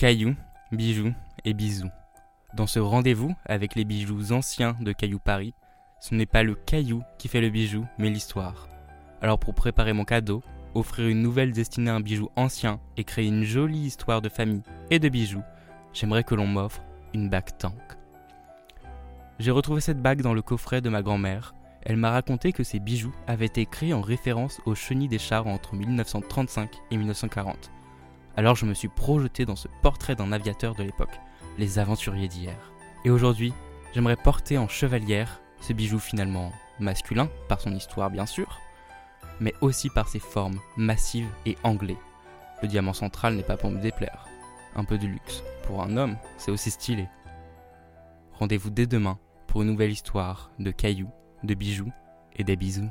Cailloux, bijoux et bisous. Dans ce rendez-vous avec les bijoux anciens de Caillou Paris, ce n'est pas le caillou qui fait le bijou, mais l'histoire. Alors pour préparer mon cadeau, offrir une nouvelle destinée à un bijou ancien et créer une jolie histoire de famille et de bijoux, j'aimerais que l'on m'offre une bague tank. J'ai retrouvé cette bague dans le coffret de ma grand-mère. Elle m'a raconté que ces bijoux avaient été créés en référence aux chenilles des chars entre 1935 et 1940. Alors je me suis projeté dans ce portrait d'un aviateur de l'époque, les aventuriers d'hier. Et aujourd'hui, j'aimerais porter en chevalière ce bijou finalement masculin, par son histoire bien sûr, mais aussi par ses formes massives et anglais. Le diamant central n'est pas pour me déplaire. Un peu de luxe. Pour un homme, c'est aussi stylé. Rendez-vous dès demain pour une nouvelle histoire de cailloux, de bijoux et des bisous.